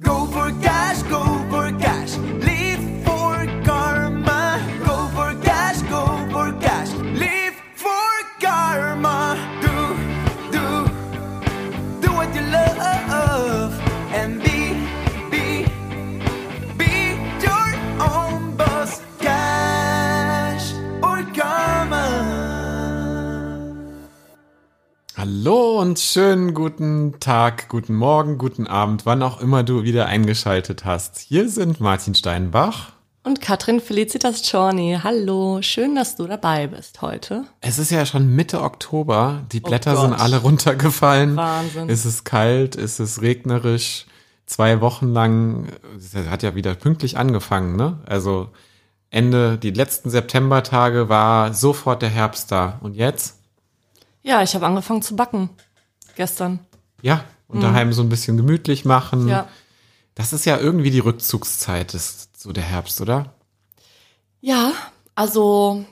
Go for cash, go schönen guten Tag, guten Morgen, guten Abend, wann auch immer du wieder eingeschaltet hast. Hier sind Martin Steinbach. Und Katrin Felicitas Czorny. Hallo, schön, dass du dabei bist heute. Es ist ja schon Mitte Oktober, die Blätter Gott. sind alle runtergefallen. Wahnsinn. Es ist kalt, es ist regnerisch. Zwei Wochen lang, es hat ja wieder pünktlich angefangen, ne? Also Ende, die letzten Septembertage war sofort der Herbst da. Und jetzt? Ja, ich habe angefangen zu backen gestern. Ja, und daheim so ein bisschen gemütlich machen. Mhm. Ja. Das ist ja irgendwie die Rückzugszeit, ist so der Herbst, oder? Ja, also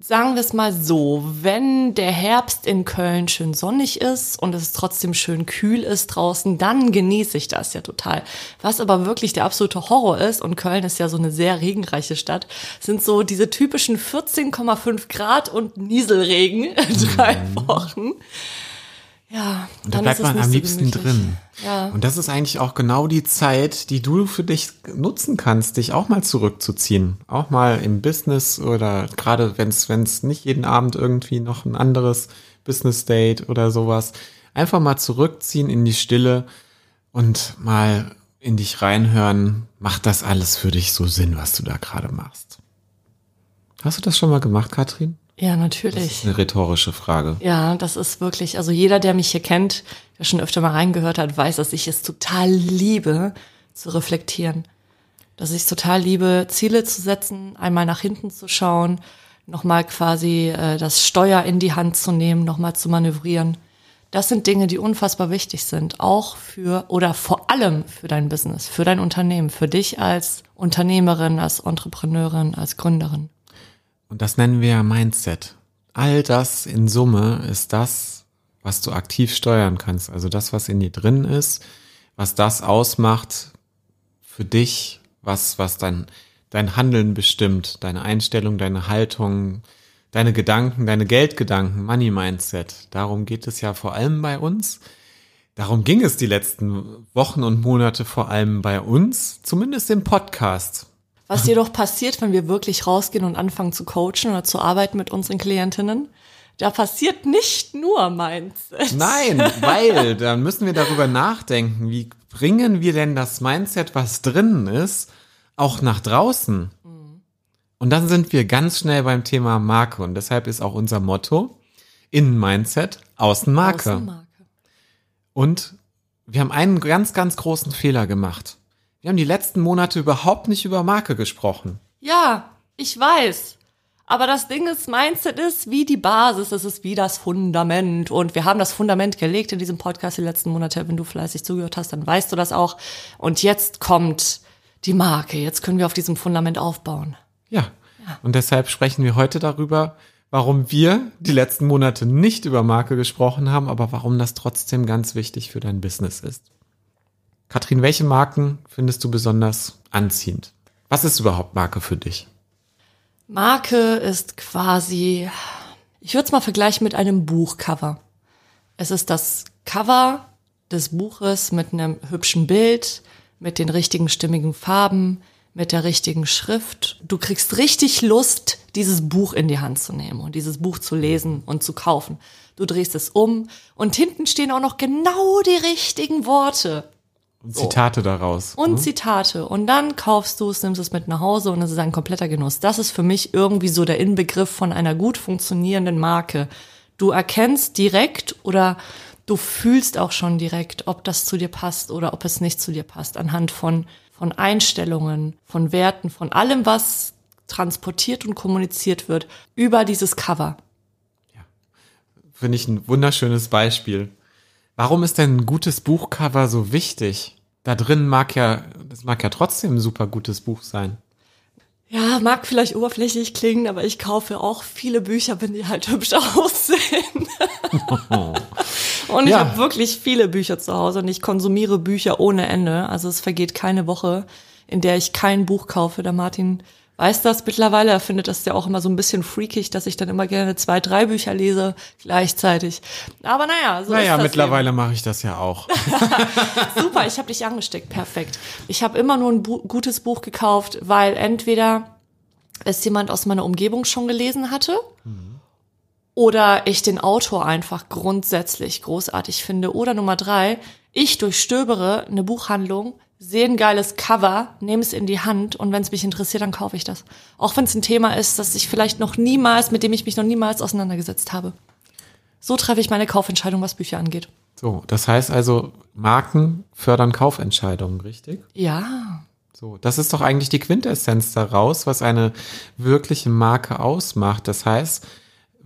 sagen wir es mal so, wenn der Herbst in Köln schön sonnig ist und es trotzdem schön kühl ist draußen, dann genieße ich das ja total. Was aber wirklich der absolute Horror ist, und Köln ist ja so eine sehr regenreiche Stadt, sind so diese typischen 14,5 Grad und Nieselregen in drei Wochen. Ja, Und da bleibt man am so liebsten gemütlich. drin. Ja. Und das ist eigentlich auch genau die Zeit, die du für dich nutzen kannst, dich auch mal zurückzuziehen. Auch mal im Business oder gerade wenn es wenn es nicht jeden Abend irgendwie noch ein anderes Business Date oder sowas. Einfach mal zurückziehen in die Stille und mal in dich reinhören. Macht das alles für dich so Sinn, was du da gerade machst? Hast du das schon mal gemacht, Katrin? Ja, Das natürlich. ist eine rhetorische Frage. Ja, das ist wirklich, also jeder, der mich hier kennt, der schon öfter mal reingehört hat, weiß, dass ich es total liebe, zu reflektieren. Dass ich es total liebe, Ziele zu setzen, einmal nach hinten zu schauen, nochmal quasi äh, das Steuer in die Hand zu nehmen, nochmal zu manövrieren. Das sind Dinge, die unfassbar wichtig sind, auch für oder vor allem für dein Business, für dein Unternehmen, für dich als Unternehmerin, als Entrepreneurin, als Gründerin. Und das nennen wir Mindset. All das in Summe ist das, was du aktiv steuern kannst. Also das, was in dir drin ist, was das ausmacht für dich, was, was dein, dein Handeln bestimmt, deine Einstellung, deine Haltung, deine Gedanken, deine Geldgedanken, Money Mindset. Darum geht es ja vor allem bei uns. Darum ging es die letzten Wochen und Monate vor allem bei uns, zumindest im Podcast. Was jedoch passiert, wenn wir wirklich rausgehen und anfangen zu coachen oder zu arbeiten mit unseren Klientinnen, da passiert nicht nur Mindset. Nein, weil dann müssen wir darüber nachdenken, wie bringen wir denn das Mindset, was drinnen ist, auch nach draußen? Und dann sind wir ganz schnell beim Thema Marke und deshalb ist auch unser Motto Innen-Mindset, Außen-Marke. Außenmarke. Und wir haben einen ganz, ganz großen Fehler gemacht. Wir haben die letzten Monate überhaupt nicht über Marke gesprochen. Ja, ich weiß. Aber das Ding ist, Mindset ist wie die Basis, es ist wie das Fundament. Und wir haben das Fundament gelegt in diesem Podcast die letzten Monate. Wenn du fleißig zugehört hast, dann weißt du das auch. Und jetzt kommt die Marke. Jetzt können wir auf diesem Fundament aufbauen. Ja. Und deshalb sprechen wir heute darüber, warum wir die letzten Monate nicht über Marke gesprochen haben, aber warum das trotzdem ganz wichtig für dein Business ist. Katrin, welche Marken findest du besonders anziehend? Was ist überhaupt Marke für dich? Marke ist quasi, ich würde es mal vergleichen mit einem Buchcover. Es ist das Cover des Buches mit einem hübschen Bild, mit den richtigen stimmigen Farben, mit der richtigen Schrift. Du kriegst richtig Lust, dieses Buch in die Hand zu nehmen und dieses Buch zu lesen und zu kaufen. Du drehst es um und hinten stehen auch noch genau die richtigen Worte Und Zitate daraus. und Zitate. Und dann kaufst du es, nimmst es mit nach Hause und es ist ein kompletter Genuss. Das ist für mich irgendwie so der Inbegriff von einer gut funktionierenden Marke. Du erkennst direkt oder du fühlst auch schon direkt, ob das zu dir passt oder ob es nicht zu dir passt, anhand von, von Einstellungen, von Werten, von allem, was transportiert und kommuniziert wird über dieses Cover. Finde ich ein wunderschönes Beispiel. Warum ist denn ein gutes Buchcover so wichtig? Da drin mag ja, das mag ja trotzdem ein super gutes Buch sein. Ja, mag vielleicht oberflächlich klingen, aber ich kaufe auch viele Bücher, wenn die halt hübsch aussehen. Und ich Ja. habe wirklich viele Bücher zu Hause und ich konsumiere Bücher ohne Ende. Also es vergeht keine Woche, in der ich kein Buch kaufe. Der Martin weiß das mittlerweile. Er findet das ja auch immer so ein bisschen freakig, dass ich dann immer gerne zwei, drei Bücher lese gleichzeitig. Aber naja, so ist Naja, das mittlerweile mache ich das ja auch. Super, ich habe dich angesteckt. Perfekt. Ich habe immer nur ein Bu gutes Buch gekauft, weil entweder es jemand aus meiner Umgebung schon gelesen hatte oder ich den Autor einfach grundsätzlich großartig finde. Oder Nummer drei, ich durchstöbere eine Buchhandlung, sehe ein geiles Cover, nehme es in die Hand und wenn es mich interessiert, dann kaufe ich das. Auch wenn es ein Thema ist, das ich vielleicht noch niemals, mit dem ich mich noch niemals auseinandergesetzt habe. So treffe ich meine Kaufentscheidung, was Bücher angeht. So, das heißt also, Marken fördern Kaufentscheidungen, richtig? Ja, So, das ist doch eigentlich die Quintessenz daraus, was eine wirkliche Marke ausmacht. Das heißt,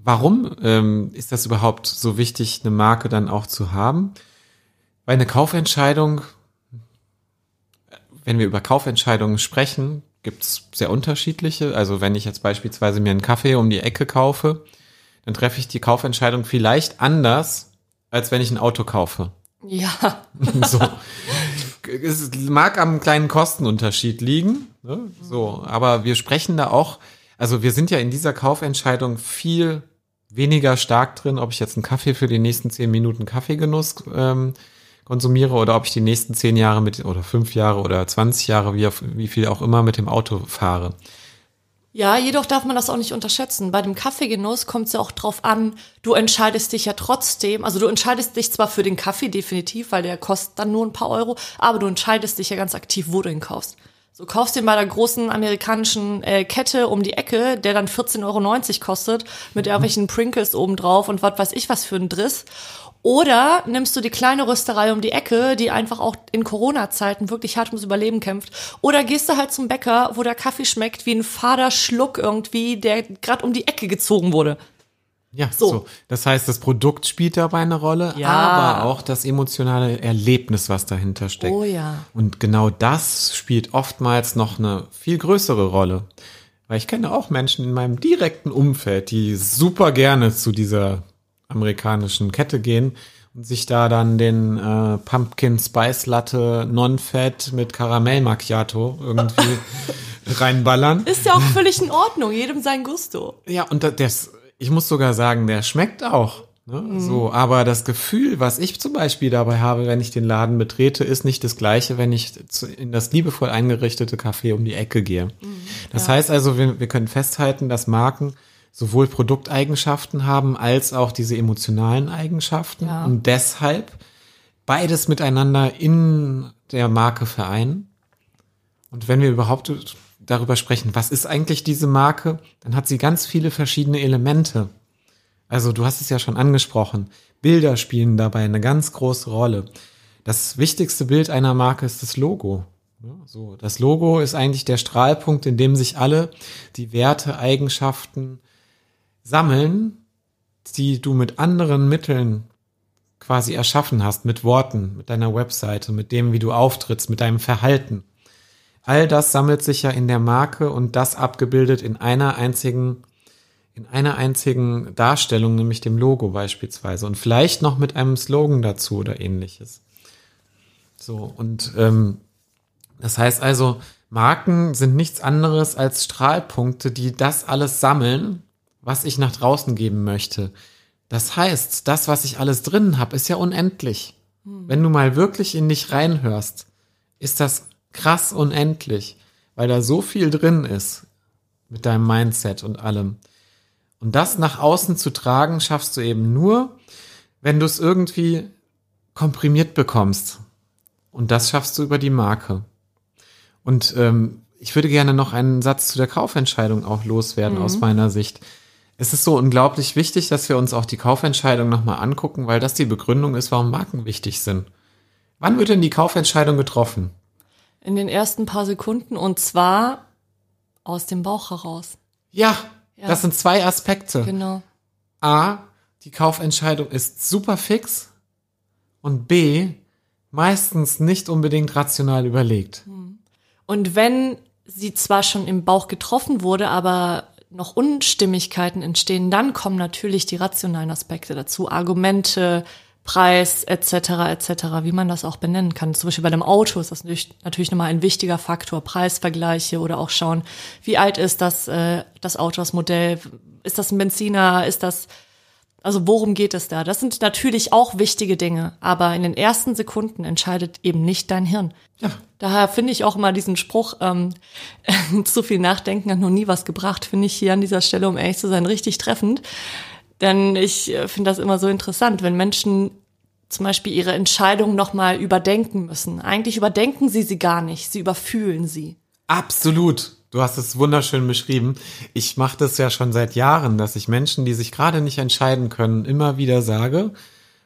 warum ähm, ist das überhaupt so wichtig, eine Marke dann auch zu haben? Weil eine Kaufentscheidung, wenn wir über Kaufentscheidungen sprechen, gibt's sehr unterschiedliche. Also wenn ich jetzt beispielsweise mir einen Kaffee um die Ecke kaufe, dann treffe ich die Kaufentscheidung vielleicht anders, als wenn ich ein Auto kaufe. ja. So. Es mag am kleinen Kostenunterschied liegen, ne? so, aber wir sprechen da auch, also wir sind ja in dieser Kaufentscheidung viel weniger stark drin, ob ich jetzt einen Kaffee für die nächsten zehn Minuten Kaffeegenuss ähm, konsumiere oder ob ich die nächsten zehn Jahre mit oder fünf Jahre oder 20 Jahre, wie, wie viel auch immer, mit dem Auto fahre. Ja, jedoch darf man das auch nicht unterschätzen. Bei dem Kaffeegenuss kommt es ja auch drauf an, du entscheidest dich ja trotzdem, also du entscheidest dich zwar für den Kaffee definitiv, weil der kostet dann nur ein paar Euro, aber du entscheidest dich ja ganz aktiv, wo du ihn kaufst. So kaufst den bei der großen amerikanischen äh, Kette um die Ecke, der dann 14,90 Euro kostet, mit irgendwelchen Prinkles obendrauf und was weiß ich was für ein Driss. Oder nimmst du die kleine Rösterei um die Ecke, die einfach auch in Corona-Zeiten wirklich hart ums Überleben kämpft. Oder gehst du halt zum Bäcker, wo der Kaffee schmeckt wie ein fader Schluck irgendwie, der gerade um die Ecke gezogen wurde. Ja, so. So. Das heißt, das Produkt spielt dabei eine Rolle, Ja. aber auch das emotionale Erlebnis, was dahinter steckt. Oh ja. Und genau das spielt oftmals noch eine viel größere Rolle. Weil ich kenne auch Menschen in meinem direkten Umfeld, die super gerne zu dieser amerikanischen Kette gehen und sich da dann den äh, Pumpkin Spice Latte Non-Fat mit Karamell Macchiato irgendwie reinballern. Ist ja auch völlig in Ordnung, jedem sein Gusto. Ja, und da- das, ich muss sogar sagen, der schmeckt auch. Ne? So, aber das Gefühl, was ich zum Beispiel dabei habe, wenn ich den Laden betrete, ist nicht das gleiche, wenn ich in das liebevoll eingerichtete Café um die Ecke gehe. Das heißt also, wir, wir können festhalten, dass Marken sowohl Produkteigenschaften haben als auch diese emotionalen Eigenschaften Ja. und deshalb beides miteinander in der Marke vereinen. Und wenn wir überhaupt darüber sprechen, was ist eigentlich diese Marke, dann hat sie ganz viele verschiedene Elemente. Also du hast es ja schon angesprochen. Bilder spielen dabei eine ganz große Rolle. Das wichtigste Bild einer Marke ist das Logo. So, das Logo ist eigentlich der Strahlpunkt, in dem sich alle die Werte, Eigenschaften sammeln, die du mit anderen Mitteln quasi erschaffen hast, mit Worten, mit deiner Webseite, mit dem, wie du auftrittst, mit deinem Verhalten. All das sammelt sich ja in der Marke und das abgebildet in einer einzigen, in einer einzigen Darstellung, nämlich dem Logo beispielsweise und vielleicht noch mit einem Slogan dazu oder ähnliches. So, und ähm, das heißt also, Marken sind nichts anderes als Strahlpunkte, die das alles sammeln, was ich nach draußen geben möchte. Das heißt, das, was ich alles drin habe, ist ja unendlich. Wenn du mal wirklich in dich reinhörst, ist das krass unendlich, weil da so viel drin ist mit deinem Mindset und allem. Und das nach außen zu tragen, schaffst du eben nur, wenn du es irgendwie komprimiert bekommst. Und das schaffst du über die Marke. Und ähm, ich würde gerne noch einen Satz zu der Kaufentscheidung auch loswerden aus meiner Sicht. Es ist so unglaublich wichtig, dass wir uns auch die Kaufentscheidung nochmal angucken, weil das die Begründung ist, warum Marken wichtig sind. Wann wird denn die Kaufentscheidung getroffen? In den ersten paar Sekunden und zwar aus dem Bauch heraus. Ja, Ja. das sind zwei Aspekte. Genau. A, die Kaufentscheidung ist super fix und B, meistens nicht unbedingt rational überlegt. Und wenn sie zwar schon im Bauch getroffen wurde, aber noch Unstimmigkeiten entstehen, dann kommen natürlich die rationalen Aspekte dazu, Argumente, Preis etc. etc., wie man das auch benennen kann. Zum Beispiel bei einem Auto ist das natürlich, natürlich nochmal ein wichtiger Faktor. Preisvergleiche oder auch schauen, wie alt ist das, äh, das Auto, das Modell, ist das ein Benziner, ist das, also worum geht es da? Das sind natürlich auch wichtige Dinge, aber in den ersten Sekunden entscheidet eben nicht dein Hirn. Ja. Daher finde ich auch immer diesen Spruch, ähm, zu viel Nachdenken hat noch nie was gebracht, finde ich hier an dieser Stelle, um ehrlich zu sein, richtig treffend. Denn ich äh, finde das immer so interessant, wenn Menschen zum Beispiel ihre Entscheidung nochmal überdenken müssen. Eigentlich überdenken sie sie gar nicht, sie überfühlen sie. Absolut. Du hast es wunderschön beschrieben. Ich mache das ja schon seit Jahren, dass ich Menschen, die sich gerade nicht entscheiden können, immer wieder sage.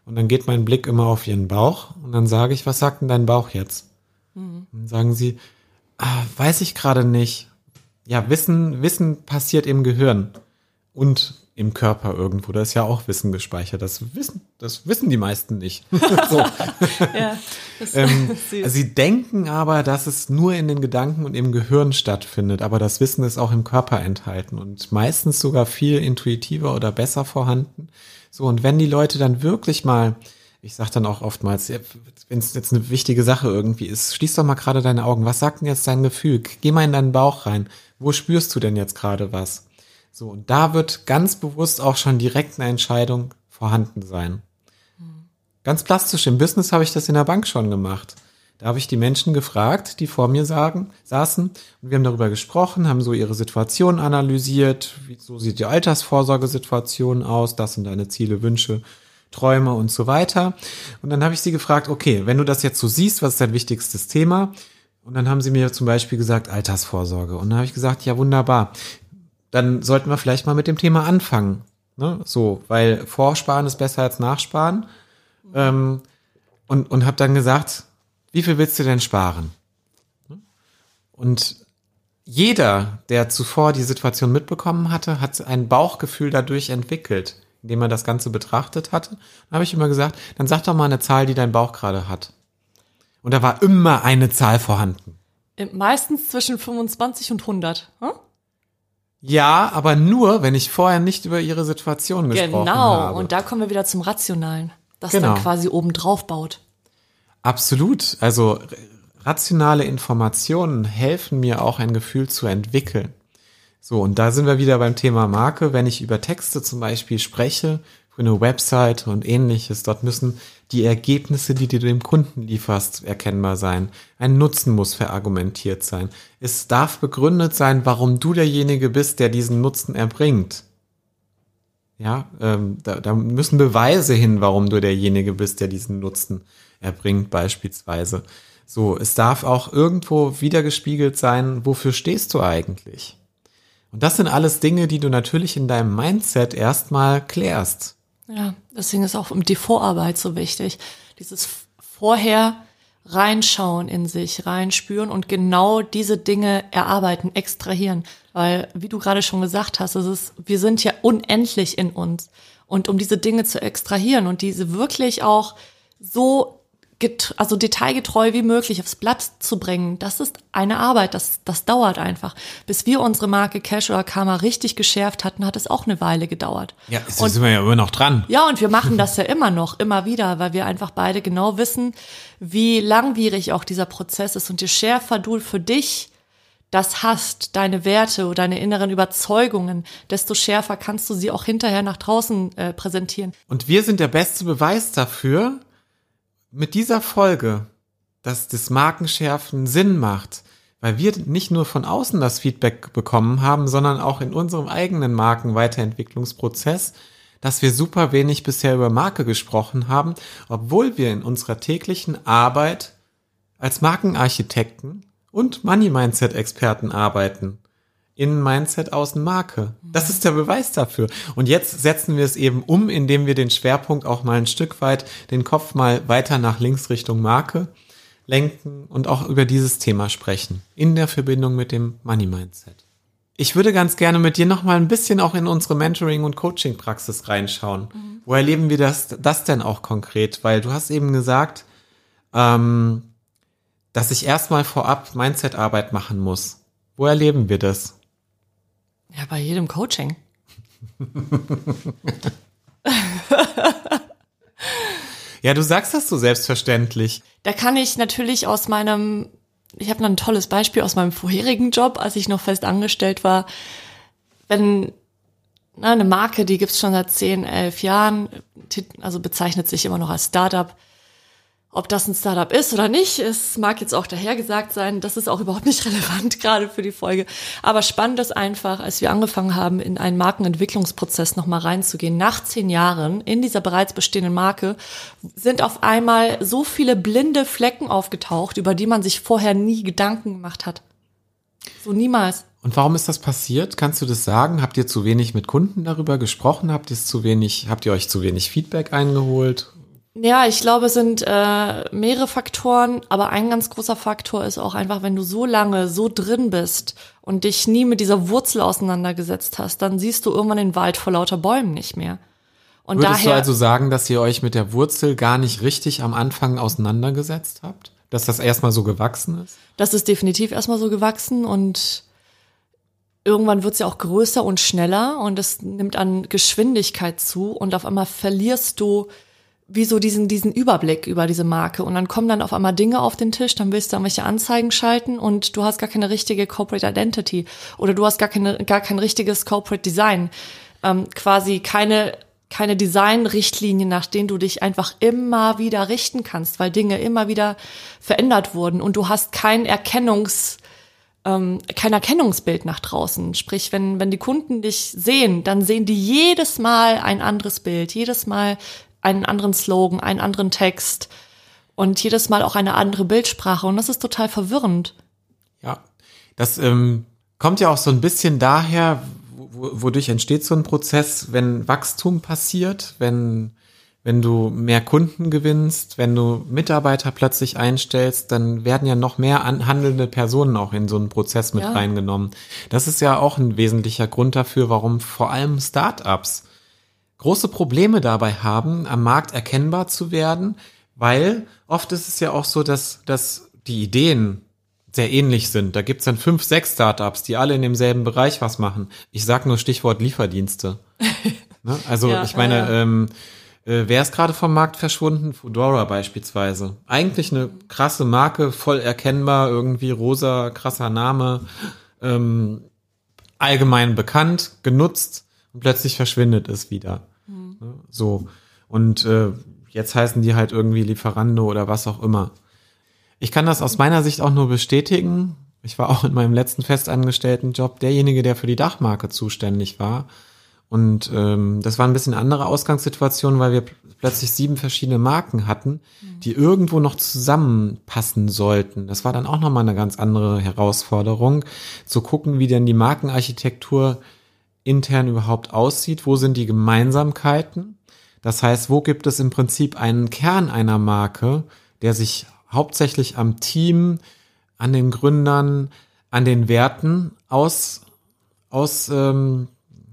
Und dann geht mein Blick immer auf ihren Bauch und dann sage ich, was sagt denn dein Bauch jetzt? Mhm. Dann sagen sie, ah, weiß ich gerade nicht. Ja, Wissen, Wissen passiert im Gehirn. Und im Körper irgendwo. Da ist ja auch Wissen gespeichert. Das wissen, das wissen die meisten nicht. ja, ähm, sie denken aber, dass es nur in den Gedanken und im Gehirn stattfindet, aber das Wissen ist auch im Körper enthalten und meistens sogar viel intuitiver oder besser vorhanden. So, und wenn die Leute dann wirklich mal, ich sage dann auch oftmals, wenn es jetzt eine wichtige Sache irgendwie ist, schließ doch mal gerade deine Augen. Was sagt denn jetzt dein Gefühl? Geh mal in deinen Bauch rein. Wo spürst du denn jetzt gerade was? So, und da wird ganz bewusst auch schon direkt eine Entscheidung vorhanden sein. Ganz plastisch im Business habe ich das in der Bank schon gemacht. Da habe ich die Menschen gefragt, die vor mir sagen, saßen, und wir haben darüber gesprochen, haben so ihre Situation analysiert, wie, so sieht die Altersvorsorgesituation aus, das sind deine Ziele, Wünsche, Träume und so weiter. Und dann habe ich sie gefragt, okay, wenn du das jetzt so siehst, was ist dein wichtigstes Thema? Und dann haben sie mir zum Beispiel gesagt, Altersvorsorge. Und dann habe ich gesagt, ja, wunderbar dann sollten wir vielleicht mal mit dem Thema anfangen. Ne? So, weil Vorsparen ist besser als Nachsparen. Ähm, und und habe dann gesagt, wie viel willst du denn sparen? Und jeder, der zuvor die Situation mitbekommen hatte, hat ein Bauchgefühl dadurch entwickelt, indem er das Ganze betrachtet hatte. Dann habe ich immer gesagt, dann sag doch mal eine Zahl, die dein Bauch gerade hat. Und da war immer eine Zahl vorhanden. Meistens zwischen 25 und 100. Hm? Ja, aber nur, wenn ich vorher nicht über ihre Situation gesprochen genau. habe. Genau, und da kommen wir wieder zum Rationalen, das Genau. dann quasi oben drauf baut. Absolut. Also rationale Informationen helfen mir auch ein Gefühl zu entwickeln. So, und da sind wir wieder beim Thema Marke. Wenn ich über Texte zum Beispiel spreche, für eine Website und ähnliches, dort müssen die Ergebnisse, die du dem Kunden lieferst, erkennbar sein. Ein Nutzen muss verargumentiert sein. Es darf begründet sein, warum du derjenige bist, der diesen Nutzen erbringt. Ja, ähm, da, da müssen Beweise hin, warum du derjenige bist, der diesen Nutzen erbringt, beispielsweise. So, es darf auch irgendwo wiedergespiegelt sein, wofür stehst du eigentlich? Und das sind alles Dinge, die du natürlich in deinem Mindset erstmal klärst. Ja, deswegen ist auch die Vorarbeit so wichtig. Dieses vorher reinschauen in sich, reinspüren und genau diese Dinge erarbeiten, extrahieren. Weil, wie du gerade schon gesagt hast, es ist, wir sind ja unendlich in uns. Und um diese Dinge zu extrahieren und diese wirklich auch so also detailgetreu wie möglich aufs Blatt zu bringen, das ist eine Arbeit, das, das dauert einfach. Bis wir unsere Marke Cash oder Karma richtig geschärft hatten, hat es auch eine Weile gedauert. Ja, jetzt sind wir ja immer noch dran. Ja, und wir machen das ja immer noch, immer wieder, weil wir einfach beide genau wissen, wie langwierig auch dieser Prozess ist. Und je schärfer du für dich das hast, deine Werte oder deine inneren Überzeugungen, desto schärfer kannst du sie auch hinterher nach draußen äh, präsentieren. Und wir sind der beste Beweis dafür, mit dieser Folge, dass das Markenschärfen Sinn macht, weil wir nicht nur von außen das Feedback bekommen haben, sondern auch in unserem eigenen Markenweiterentwicklungsprozess, dass wir super wenig bisher über Marke gesprochen haben, obwohl wir in unserer täglichen Arbeit als Markenarchitekten und Money Mindset Experten arbeiten. Innen Mindset, Außen Marke. Das ist der Beweis dafür. Und jetzt setzen wir es eben um, indem wir den Schwerpunkt auch mal ein Stück weit, den Kopf mal weiter nach links Richtung Marke lenken und auch über dieses Thema sprechen. In der Verbindung mit dem Money Mindset. Ich würde ganz gerne mit dir noch mal ein bisschen auch in unsere Mentoring- und Coaching-Praxis reinschauen. Mhm. Wo erleben wir das, das denn auch konkret? Weil du hast eben gesagt, ähm, dass ich erstmal vorab Mindset-Arbeit machen muss. Wo erleben wir das? Ja, bei jedem Coaching. Ja, du sagst das so selbstverständlich. Da kann ich natürlich aus meinem, ich habe noch ein tolles Beispiel aus meinem vorherigen Job, als ich noch fest angestellt war. Wenn na, eine Marke, die gibt's schon seit 10, 11 Jahren, also bezeichnet sich immer noch als Startup. Ob das ein Startup ist oder nicht, es mag jetzt auch dahergesagt sein, das ist auch überhaupt nicht relevant gerade für die Folge. Aber spannend ist einfach, als wir angefangen haben, in einen Markenentwicklungsprozess nochmal reinzugehen, nach zehn Jahren in dieser bereits bestehenden Marke, sind auf einmal so viele blinde Flecken aufgetaucht, über die man sich vorher nie Gedanken gemacht hat. So niemals. Und warum ist das passiert? Kannst du das sagen? Habt ihr zu wenig mit Kunden darüber gesprochen? Habt ihr zu wenig, habt ihr euch zu wenig Feedback eingeholt? Ja, ich glaube, es sind äh, mehrere Faktoren, aber ein ganz großer Faktor ist auch einfach, wenn du so lange so drin bist und dich nie mit dieser Wurzel auseinandergesetzt hast, dann siehst du irgendwann den Wald vor lauter Bäumen nicht mehr. Und Würdest daher, du also sagen, dass ihr euch mit der Wurzel gar nicht richtig am Anfang auseinandergesetzt habt? Dass das erstmal so gewachsen ist? das ist definitiv erstmal so gewachsen und irgendwann wird es ja auch größer und schneller und es nimmt an Geschwindigkeit zu und auf einmal verlierst du wie so diesen, diesen Überblick über diese Marke und dann kommen dann auf einmal Dinge auf den Tisch, dann willst du irgendwelche Anzeigen schalten und du hast gar keine richtige Corporate Identity oder du hast gar keine, gar kein richtiges Corporate Design. Ähm, quasi keine, keine Designrichtlinien, nach denen du dich einfach immer wieder richten kannst, weil Dinge immer wieder verändert wurden und du hast kein Erkennungs, ähm, kein Erkennungsbild nach draußen. Sprich, wenn, wenn die Kunden dich sehen, dann sehen die jedes Mal ein anderes Bild, jedes Mal einen anderen Slogan, einen anderen Text und jedes Mal auch eine andere Bildsprache. Und das ist total verwirrend. Ja. Das ähm, kommt ja auch so ein bisschen daher, wo, wodurch entsteht so ein Prozess, wenn Wachstum passiert, wenn wenn du mehr Kunden gewinnst, wenn du Mitarbeiter plötzlich einstellst, dann werden ja noch mehr an, handelnde Personen auch in so einen Prozess mit Ja. reingenommen. Das ist ja auch ein wesentlicher Grund dafür, warum vor allem Startups große Probleme dabei haben, am Markt erkennbar zu werden, weil oft ist es ja auch so, dass, dass die Ideen sehr ähnlich sind. Da gibt's dann fünf, sechs Startups, die alle in demselben Bereich was machen. Ich sag nur Stichwort Lieferdienste. ne? Also Ja, ich meine, ja. ähm, äh, wer ist gerade vom Markt verschwunden? Fedora beispielsweise. Eigentlich eine krasse Marke, voll erkennbar, irgendwie rosa, krasser Name, ähm, allgemein bekannt, genutzt und plötzlich verschwindet es wieder. Ne? So. Und äh, jetzt heißen die halt irgendwie Lieferando oder was auch immer. Ich kann das aus meiner Sicht auch nur bestätigen. Ich war auch in meinem letzten festangestellten Job derjenige, der für die Dachmarke zuständig war. Und ähm, das war ein bisschen andere Ausgangssituation, weil wir pl- plötzlich sieben verschiedene Marken hatten, die irgendwo noch zusammenpassen sollten. Das war dann auch nochmal eine ganz andere Herausforderung, zu gucken, wie denn die Markenarchitektur intern überhaupt aussieht, wo sind die Gemeinsamkeiten. Das heißt, wo gibt es im Prinzip einen Kern einer Marke, der sich hauptsächlich am Team, an den Gründern, an den Werten aus, aus ähm,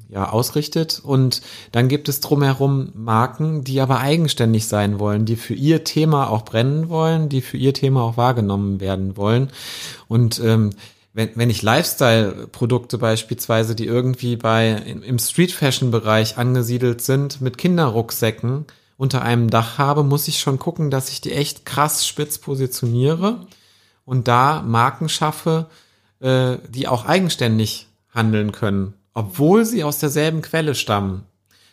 ja, ausrichtet. Und dann gibt es drumherum Marken, die aber eigenständig sein wollen, die für ihr Thema auch brennen wollen, die für ihr Thema auch wahrgenommen werden wollen. Und ähm, wenn, wenn ich Lifestyle-Produkte beispielsweise, die irgendwie bei im Street-Fashion-Bereich angesiedelt sind, mit Kinderrucksäcken unter einem Dach habe, muss ich schon gucken, dass ich die echt krass spitz positioniere und da Marken schaffe, äh, die auch eigenständig handeln können, obwohl sie aus derselben Quelle stammen.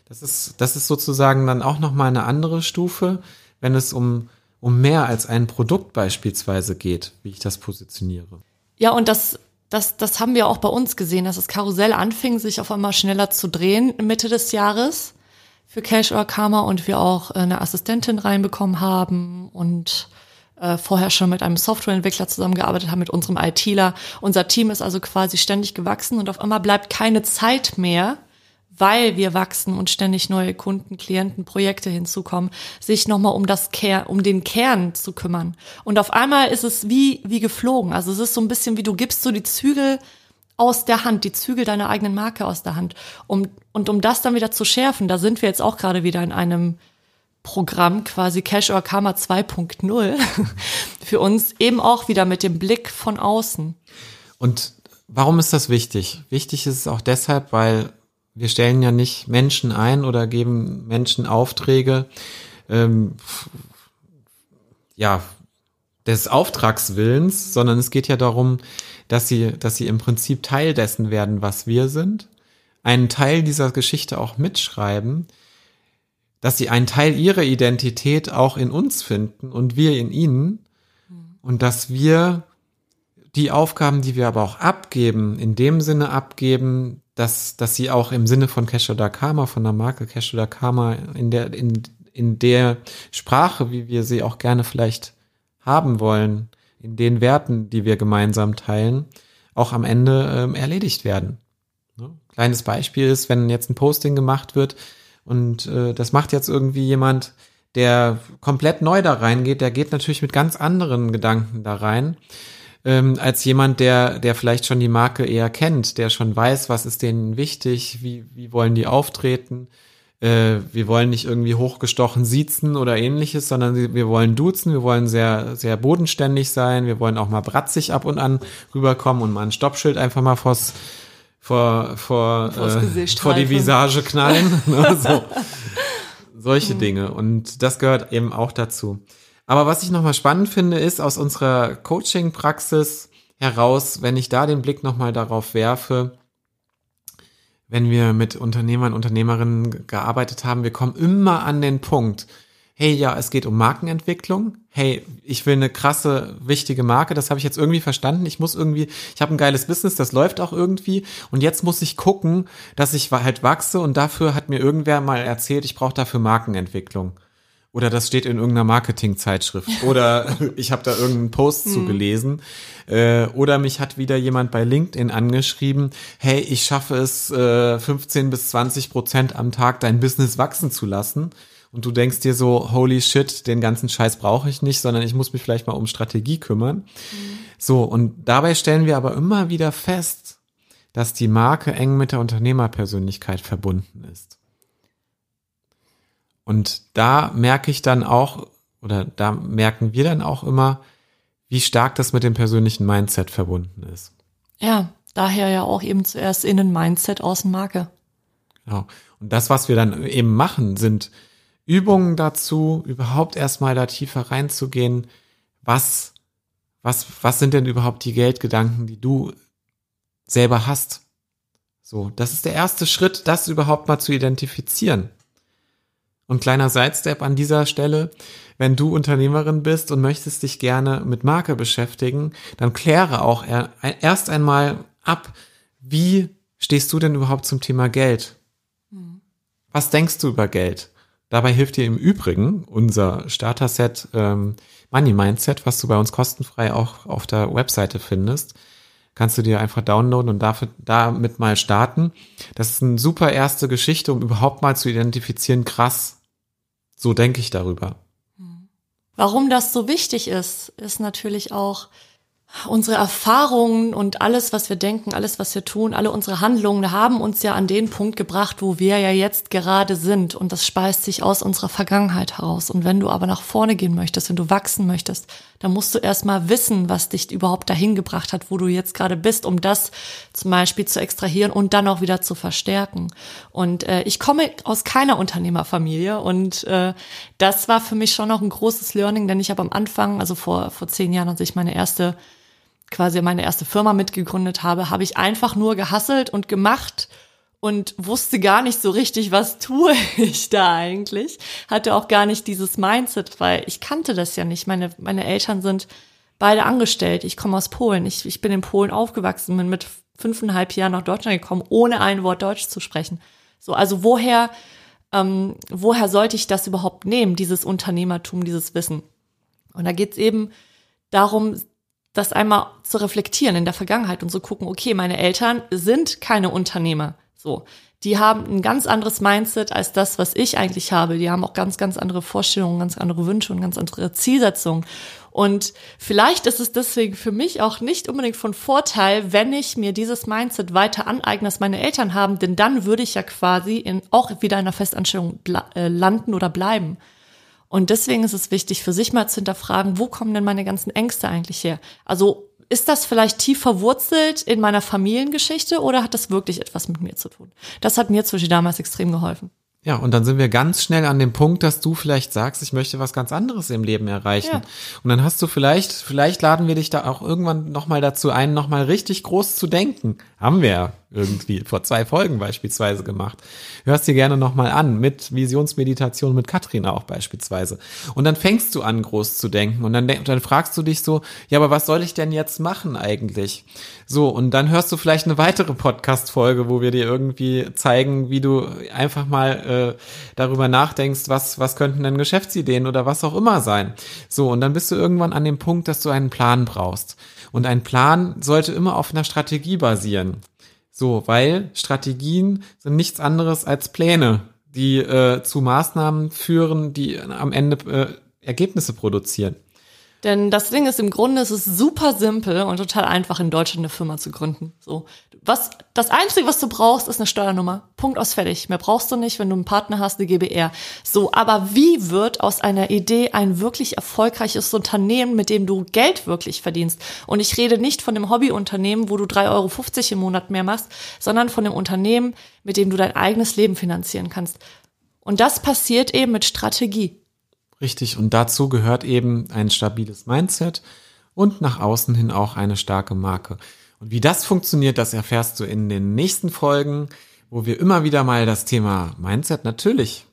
Das ist, das ist sozusagen dann auch nochmal eine andere Stufe, wenn es um, um mehr als ein Produkt beispielsweise geht, wie ich das positioniere. Ja, und das, das, das haben wir auch bei uns gesehen, dass das Karussell anfing, sich auf einmal schneller zu drehen Mitte des Jahres für Cash or Karma und wir auch äh, eine Assistentin reinbekommen haben und äh, vorher schon mit einem Softwareentwickler zusammengearbeitet haben, mit unserem ITler. Unser Team ist also quasi ständig gewachsen und auf einmal bleibt keine Zeit mehr, weil wir wachsen und ständig neue Kunden, Klienten, Projekte hinzukommen, sich nochmal um das Kern, um den Kern zu kümmern. Und auf einmal ist es wie, wie geflogen. Also es ist so ein bisschen wie du gibst so die Zügel aus der Hand, die Zügel deiner eigenen Marke aus der Hand. Um, und um das dann wieder zu schärfen, da sind wir jetzt auch gerade wieder in einem Programm, quasi Cash or Karma 2.0, für uns eben auch wieder mit dem Blick von außen. Und warum ist das wichtig? Wichtig ist es auch deshalb, weil wir stellen ja nicht Menschen ein oder geben Menschen Aufträge, ähm, ja, des Auftragswillens, sondern es geht ja darum, dass sie, dass sie im Prinzip Teil dessen werden, was wir sind, einen Teil dieser Geschichte auch mitschreiben, dass sie einen Teil ihrer Identität auch in uns finden und wir in ihnen und dass wir die Aufgaben, die wir aber auch abgeben, in dem Sinne abgeben, dass, dass sie auch im Sinne von Cash oder Karma, von der Marke Cash oder Karma, in der, in, in der Sprache, wie wir sie auch gerne vielleicht haben wollen, in den Werten, die wir gemeinsam teilen, auch am Ende ähm, erledigt werden. Ne? Kleines Beispiel ist, wenn jetzt ein Posting gemacht wird und äh, das macht jetzt irgendwie jemand, der komplett neu da reingeht, der geht natürlich mit ganz anderen Gedanken da rein, ähm, als jemand, der, der vielleicht schon die Marke eher kennt, der schon weiß, was ist denen wichtig, wie, wie wollen die auftreten. Äh, wir wollen nicht irgendwie hochgestochen siezen oder ähnliches, sondern wir wollen duzen, wir wollen sehr, sehr bodenständig sein, wir wollen auch mal bratzig ab und an rüberkommen und mal ein Stoppschild einfach mal vors, vor, vor, äh, vor die Visage knallen. ne, so. Solche Dinge. Und das gehört eben auch dazu. Aber was ich nochmal spannend finde, ist aus unserer Coaching-Praxis heraus, wenn ich da den Blick nochmal darauf werfe, wenn wir mit Unternehmern, Unternehmerinnen gearbeitet haben, wir kommen immer an den Punkt, hey, ja, es geht um Markenentwicklung. Hey, ich will eine krasse, wichtige Marke, das habe ich jetzt irgendwie verstanden. Ich muss irgendwie, ich habe ein geiles Business, das läuft auch irgendwie. Und jetzt muss ich gucken, dass ich halt wachse. Und dafür hat mir irgendwer mal erzählt, ich brauche dafür Markenentwicklung. Oder das steht in irgendeiner Marketingzeitschrift. Oder ich habe da irgendeinen Post Hm. zugelesen. Äh, oder mich hat wieder jemand bei LinkedIn angeschrieben, hey, ich schaffe es, äh, 15 bis 20 Prozent am Tag dein Business wachsen zu lassen. Und du denkst dir so, holy shit, den ganzen Scheiß brauche ich nicht, sondern ich muss mich vielleicht mal um Strategie kümmern. So, und dabei stellen wir aber immer wieder fest, dass die Marke eng mit der Unternehmerpersönlichkeit verbunden ist. Und da merke ich dann auch, oder da merken wir dann auch immer, wie stark das mit dem persönlichen Mindset verbunden ist. Ja, daher ja auch eben zuerst innen Mindset, außen Marke. Genau. Und das, was wir dann eben machen, sind Übungen dazu, überhaupt erstmal da tiefer reinzugehen. Was, was, was sind denn überhaupt die Geldgedanken, die du selber hast? So, das ist der erste Schritt, das überhaupt mal zu identifizieren. Und kleiner Sidestep an dieser Stelle, wenn du Unternehmerin bist und möchtest dich gerne mit Marke beschäftigen, dann kläre auch er- erst einmal ab, wie stehst du denn überhaupt zum Thema Geld? Was denkst du über Geld? Dabei hilft dir im Übrigen unser Starter-Set ähm, Money Mindset, was du bei uns kostenfrei auch auf der Webseite findest. Kannst du dir einfach downloaden und dafür, damit mal starten. Das ist eine super erste Geschichte, um überhaupt mal zu identifizieren, krass, so denke ich darüber. Warum das so wichtig ist, ist natürlich auch unsere Erfahrungen und alles, was wir denken, alles, was wir tun, alle unsere Handlungen haben uns ja an den Punkt gebracht, wo wir ja jetzt gerade sind. Und das speist sich aus unserer Vergangenheit heraus. Und wenn du aber nach vorne gehen möchtest, wenn du wachsen möchtest, dann musst du erstmal wissen, was dich überhaupt dahin gebracht hat, wo du jetzt gerade bist, um das zum Beispiel zu extrahieren und dann auch wieder zu verstärken. Und äh, ich komme aus keiner Unternehmerfamilie und äh, das war für mich schon noch ein großes Learning, denn ich habe am Anfang, also vor, vor zehn Jahren, als ich meine erste quasi meine erste Firma mitgegründet habe, habe ich einfach nur gehasselt und gemacht und wusste gar nicht so richtig, was tue ich da eigentlich. Hatte auch gar nicht dieses Mindset, weil ich kannte das ja nicht. Meine, meine Eltern sind beide angestellt. Ich komme aus Polen. Ich, ich bin in Polen aufgewachsen, bin mit fünfeinhalb Jahren nach Deutschland gekommen, ohne ein Wort Deutsch zu sprechen. So, also woher, ähm, woher sollte ich das überhaupt nehmen, dieses Unternehmertum, dieses Wissen? Und da geht's eben darum, das einmal zu reflektieren in der Vergangenheit und zu gucken, okay, meine Eltern sind keine Unternehmer. So. Die haben ein ganz anderes Mindset als das, was ich eigentlich habe. Die haben auch ganz, ganz andere Vorstellungen, ganz andere Wünsche und ganz andere Zielsetzungen. Und vielleicht ist es deswegen für mich auch nicht unbedingt von Vorteil, wenn ich mir dieses Mindset weiter aneigne, als meine Eltern haben, denn dann würde ich ja quasi in, auch wieder in einer Festanstellung äh, landen oder bleiben. Und deswegen ist es wichtig, für sich mal zu hinterfragen, wo kommen denn meine ganzen Ängste eigentlich her? Also ist das vielleicht tief verwurzelt in meiner Familiengeschichte oder hat das wirklich etwas mit mir zu tun? Das hat mir zum Beispiel damals extrem geholfen. Ja, und dann sind wir ganz schnell an dem Punkt, dass du vielleicht sagst, ich möchte was ganz anderes im Leben erreichen. Ja. Und dann hast du vielleicht, vielleicht laden wir dich da auch irgendwann nochmal dazu ein, nochmal richtig groß zu denken. Haben wir ja irgendwie vor zwei Folgen beispielsweise gemacht. Hörst dir gerne nochmal an, mit Visionsmeditation mit Katrin auch beispielsweise. Und dann fängst du an, groß zu denken. Und dann, denk- dann fragst du dich so, ja, aber was soll ich denn jetzt machen eigentlich? So, und dann hörst du vielleicht eine weitere Podcast-Folge, wo wir dir irgendwie zeigen, wie du einfach mal äh, darüber nachdenkst, was, was könnten denn Geschäftsideen oder was auch immer sein. So, und dann bist du irgendwann an dem Punkt, dass du einen Plan brauchst. Und ein Plan sollte immer auf einer Strategie basieren. So, weil Strategien sind nichts anderes als Pläne, die äh, zu Maßnahmen führen, die am Ende äh, Ergebnisse produzieren. Denn das Ding ist im Grunde, es ist super simpel und total einfach, in Deutschland eine Firma zu gründen. So. Was, das Einzige, was du brauchst, ist eine Steuernummer. Punkt aus fertig. Mehr brauchst du nicht, wenn du einen Partner hast, eine GBR. So. Aber wie wird aus einer Idee ein wirklich erfolgreiches Unternehmen, mit dem du Geld wirklich verdienst? Und ich rede nicht von dem Hobbyunternehmen, wo du 3,50 Euro im Monat mehr machst, sondern von dem Unternehmen, mit dem du dein eigenes Leben finanzieren kannst. Und das passiert eben mit Strategie. Richtig, und dazu gehört eben ein stabiles Mindset und nach außen hin auch eine starke Marke. Und wie das funktioniert, das erfährst du in den nächsten Folgen, wo wir immer wieder mal das Thema Mindset natürlich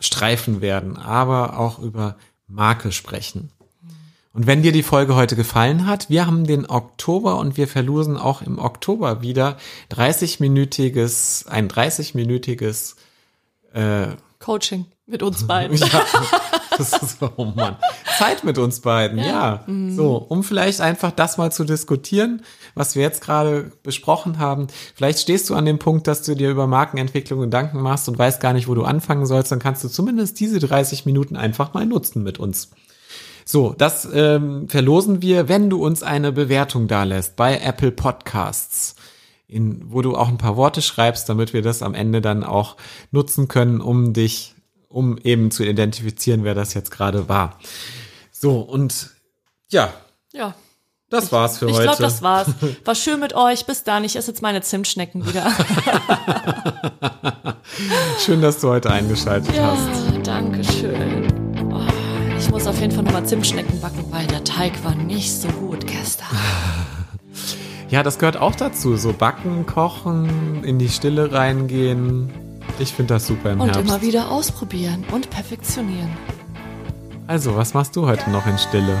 streifen werden, aber auch über Marke sprechen. Und wenn dir die Folge heute gefallen hat, wir haben den Oktober und wir verlosen auch im Oktober wieder 30-minütiges, ein 30-minütiges Coaching mit uns beiden. Ja, das ist oh Mann. Zeit mit uns beiden, ja. So, um vielleicht einfach das mal zu diskutieren, was wir jetzt gerade besprochen haben. Vielleicht stehst du an dem Punkt, dass du dir über Markenentwicklung Gedanken machst und weißt gar nicht, wo du anfangen sollst, dann kannst du zumindest diese 30 Minuten einfach mal nutzen mit uns. So, das ähm, verlosen wir, wenn du uns eine Bewertung dalässt bei Apple Podcasts, in, wo du auch ein paar Worte schreibst, damit wir das am Ende dann auch nutzen können, um dich, um eben zu identifizieren, wer das jetzt gerade war. So, und ja, Ja. das war's für Ich heute. glaube, das war's. War schön mit euch. Bis dann. Ich esse jetzt meine Zimtschnecken wieder. Schön, dass du heute eingeschaltet Ja, hast. danke schön. Oh, ich muss auf jeden Fall nochmal Zimtschnecken backen, weil der Teig war nicht so gut gestern. Ja, das gehört auch dazu. So backen, kochen, in die Stille reingehen. Ich finde das super im Und Herbst. immer wieder ausprobieren und perfektionieren. Also, was machst du heute noch in Stille?